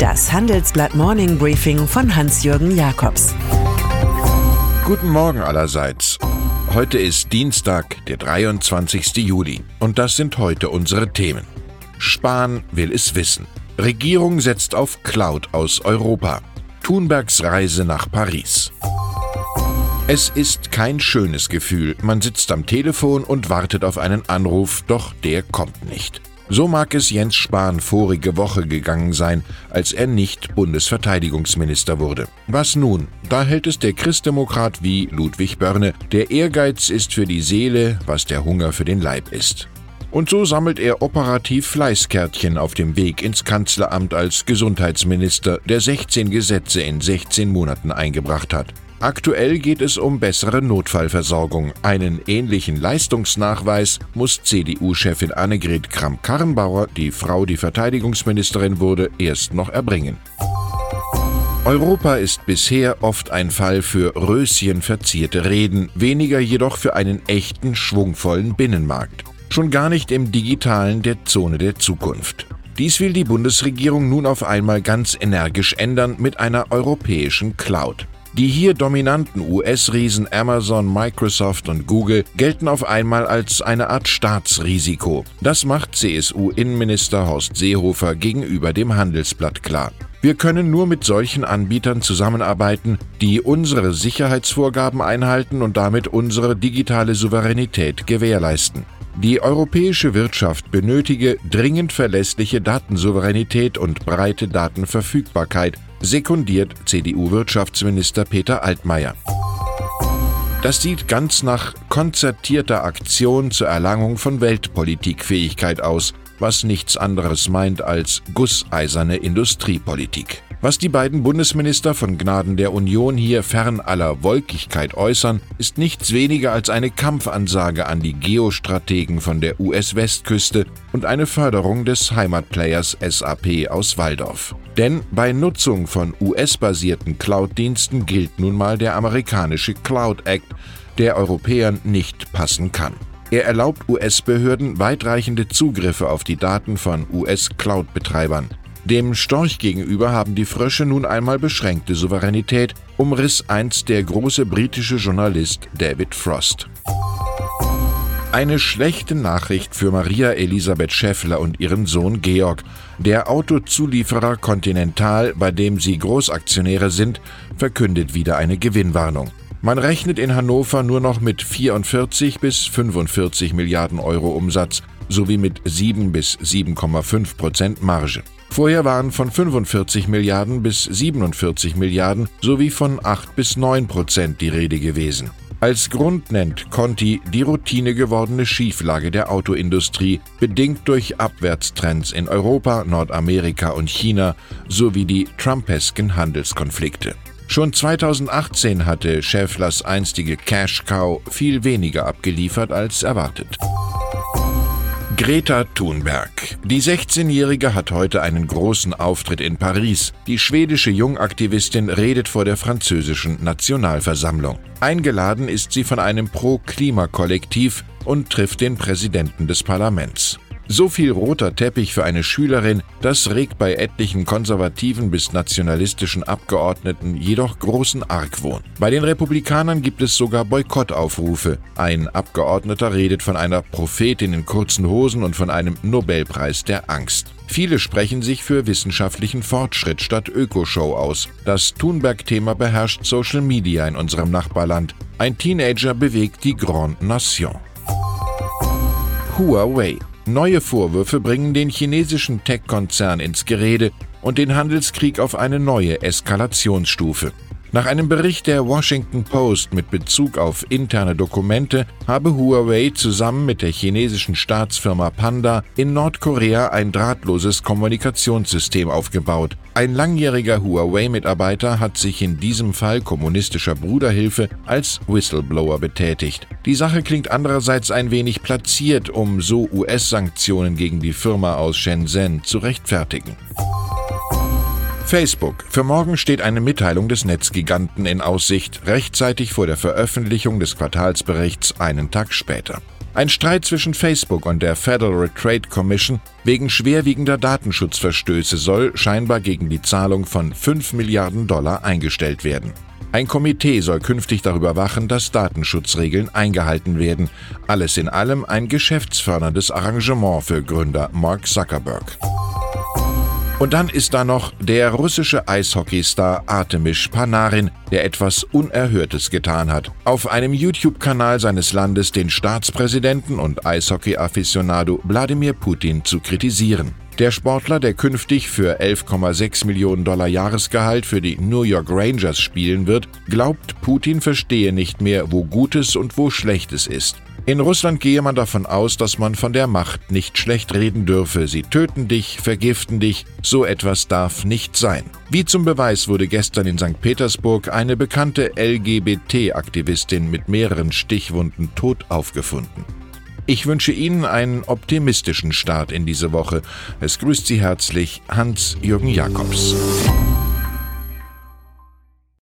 Das Handelsblatt Morning Briefing von Hans-Jürgen Jakobs. Guten Morgen allerseits. Heute ist Dienstag, der 23. Juli. Und das sind heute unsere Themen. Spahn will es wissen. Regierung setzt auf Cloud aus Europa. Thunbergs Reise nach Paris. Es ist kein schönes Gefühl. Man sitzt am Telefon und wartet auf einen Anruf, doch der kommt nicht. So mag es Jens Spahn vorige Woche gegangen sein, als er nicht Bundesverteidigungsminister wurde. Was nun? Da hält es der Christdemokrat wie Ludwig Börne. Der Ehrgeiz ist für die Seele, was der Hunger für den Leib ist. Und so sammelt er operativ Fleißkärtchen auf dem Weg ins Kanzleramt als Gesundheitsminister, der 16 Gesetze in 16 Monaten eingebracht hat. Aktuell geht es um bessere Notfallversorgung. Einen ähnlichen Leistungsnachweis muss CDU-Chefin Annegret Kramp-Karrenbauer, die Frau, die Verteidigungsministerin wurde, erst noch erbringen. Europa ist bisher oft ein Fall für röschenverzierte Reden, weniger jedoch für einen echten, schwungvollen Binnenmarkt. Schon gar nicht im digitalen der Zone der Zukunft. Dies will die Bundesregierung nun auf einmal ganz energisch ändern mit einer europäischen Cloud. Die hier dominanten US-Riesen Amazon, Microsoft und Google gelten auf einmal als eine Art Staatsrisiko. Das macht CSU-Innenminister Horst Seehofer gegenüber dem Handelsblatt klar. Wir können nur mit solchen Anbietern zusammenarbeiten, die unsere Sicherheitsvorgaben einhalten und damit unsere digitale Souveränität gewährleisten. Die europäische Wirtschaft benötige dringend verlässliche Datensouveränität und breite Datenverfügbarkeit, sekundiert CDU-Wirtschaftsminister Peter Altmaier. Das sieht ganz nach konzertierter Aktion zur Erlangung von Weltpolitikfähigkeit aus, was nichts anderes meint als gusseiserne Industriepolitik. Was die beiden Bundesminister von Gnaden der Union hier fern aller Wolkigkeit äußern, ist nichts weniger als eine Kampfansage an die Geostrategen von der US-Westküste und eine Förderung des Heimatplayers SAP aus Waldorf. Denn bei Nutzung von US-basierten Cloud-Diensten gilt nun mal der amerikanische Cloud Act, der Europäern nicht passen kann. Er erlaubt US-Behörden weitreichende Zugriffe auf die Daten von US-Cloud-Betreibern. Dem Storch gegenüber haben die Frösche nun einmal beschränkte Souveränität, umriss einst der große britische Journalist David Frost. Eine schlechte Nachricht für Maria Elisabeth Schäffler und ihren Sohn Georg. Der Autozulieferer Continental, bei dem sie Großaktionäre sind, verkündet wieder eine Gewinnwarnung. Man rechnet in Hannover nur noch mit 44 bis 45 Milliarden Euro Umsatz sowie mit 7 bis 7,5 Prozent Marge. Vorher waren von 45 Milliarden bis 47 Milliarden sowie von 8 bis 9 Prozent die Rede gewesen. Als Grund nennt Conti die Routine gewordene Schieflage der Autoindustrie, bedingt durch Abwärtstrends in Europa, Nordamerika und China sowie die Trumpesken Handelskonflikte. Schon 2018 hatte Schäfflers einstige Cash Cow viel weniger abgeliefert als erwartet. Greta Thunberg. Die 16-Jährige hat heute einen großen Auftritt in Paris. Die schwedische Jungaktivistin redet vor der französischen Nationalversammlung. Eingeladen ist sie von einem Pro-Klima-Kollektiv und trifft den Präsidenten des Parlaments. So viel roter Teppich für eine Schülerin, das regt bei etlichen konservativen bis nationalistischen Abgeordneten jedoch großen Argwohn. Bei den Republikanern gibt es sogar Boykottaufrufe. Ein Abgeordneter redet von einer Prophetin in kurzen Hosen und von einem Nobelpreis der Angst. Viele sprechen sich für wissenschaftlichen Fortschritt statt Ökoshow aus. Das Thunberg-Thema beherrscht Social Media in unserem Nachbarland. Ein Teenager bewegt die Grande Nation. Huawei Neue Vorwürfe bringen den chinesischen Tech-Konzern ins Gerede und den Handelskrieg auf eine neue Eskalationsstufe. Nach einem Bericht der Washington Post mit Bezug auf interne Dokumente habe Huawei zusammen mit der chinesischen Staatsfirma Panda in Nordkorea ein drahtloses Kommunikationssystem aufgebaut. Ein langjähriger Huawei-Mitarbeiter hat sich in diesem Fall kommunistischer Bruderhilfe als Whistleblower betätigt. Die Sache klingt andererseits ein wenig platziert, um so US-Sanktionen gegen die Firma aus Shenzhen zu rechtfertigen. Facebook. Für morgen steht eine Mitteilung des Netzgiganten in Aussicht, rechtzeitig vor der Veröffentlichung des Quartalsberichts einen Tag später. Ein Streit zwischen Facebook und der Federal Trade Commission wegen schwerwiegender Datenschutzverstöße soll scheinbar gegen die Zahlung von 5 Milliarden Dollar eingestellt werden. Ein Komitee soll künftig darüber wachen, dass Datenschutzregeln eingehalten werden. Alles in allem ein geschäftsförderndes Arrangement für Gründer Mark Zuckerberg. Und dann ist da noch der russische Eishockeystar Artemis Panarin, der etwas Unerhörtes getan hat. Auf einem YouTube-Kanal seines Landes den Staatspräsidenten und Eishockey-Afficionado Wladimir Putin zu kritisieren. Der Sportler, der künftig für 11,6 Millionen Dollar Jahresgehalt für die New York Rangers spielen wird, glaubt, Putin verstehe nicht mehr, wo Gutes und wo Schlechtes ist. In Russland gehe man davon aus, dass man von der Macht nicht schlecht reden dürfe. Sie töten dich, vergiften dich, so etwas darf nicht sein. Wie zum Beweis wurde gestern in St. Petersburg eine bekannte LGBT-Aktivistin mit mehreren Stichwunden tot aufgefunden. Ich wünsche Ihnen einen optimistischen Start in diese Woche. Es grüßt Sie herzlich Hans-Jürgen Jakobs.